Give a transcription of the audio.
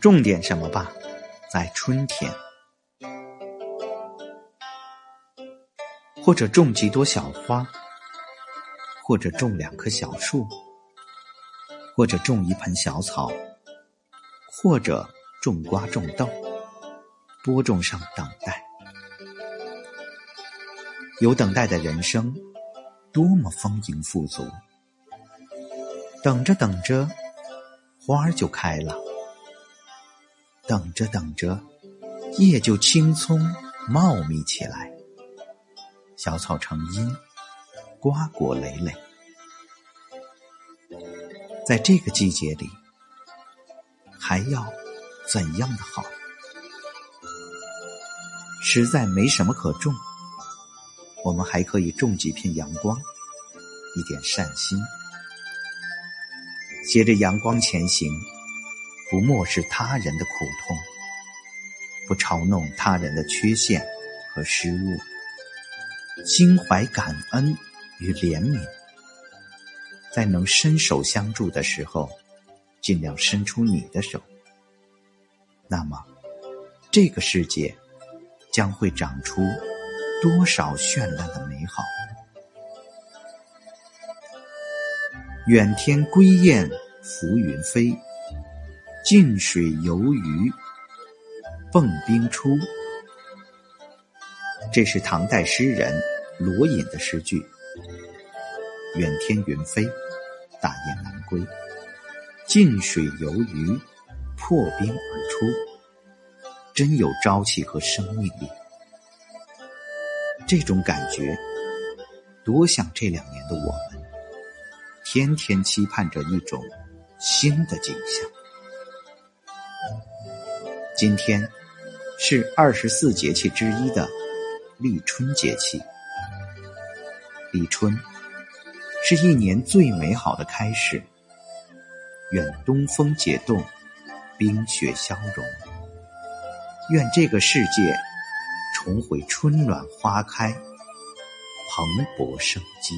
种点什么吧，在春天，或者种几朵小花，或者种两棵小树，或者种一盆小草，或者种瓜种豆，播种上等待。有等待的人生，多么丰盈富足！等着等着，花儿就开了；等着等着，叶就青葱茂密起来，小草成荫，瓜果累累。在这个季节里，还要怎样的好？实在没什么可种。我们还可以种几片阳光，一点善心，携着阳光前行，不漠视他人的苦痛，不嘲弄他人的缺陷和失误，心怀感恩与怜悯，在能伸手相助的时候，尽量伸出你的手。那么，这个世界将会长出。多少绚烂的美好！远天归雁浮云飞，近水游鱼迸冰出。这是唐代诗人罗隐的诗句。远天云飞，大雁南归，近水游鱼，破冰而出，真有朝气和生命力。这种感觉，多像这两年的我们，天天期盼着一种新的景象。今天是二十四节气之一的立春节气，立春是一年最美好的开始。愿东风解冻，冰雪消融。愿这个世界。重回春暖花开，蓬勃生机。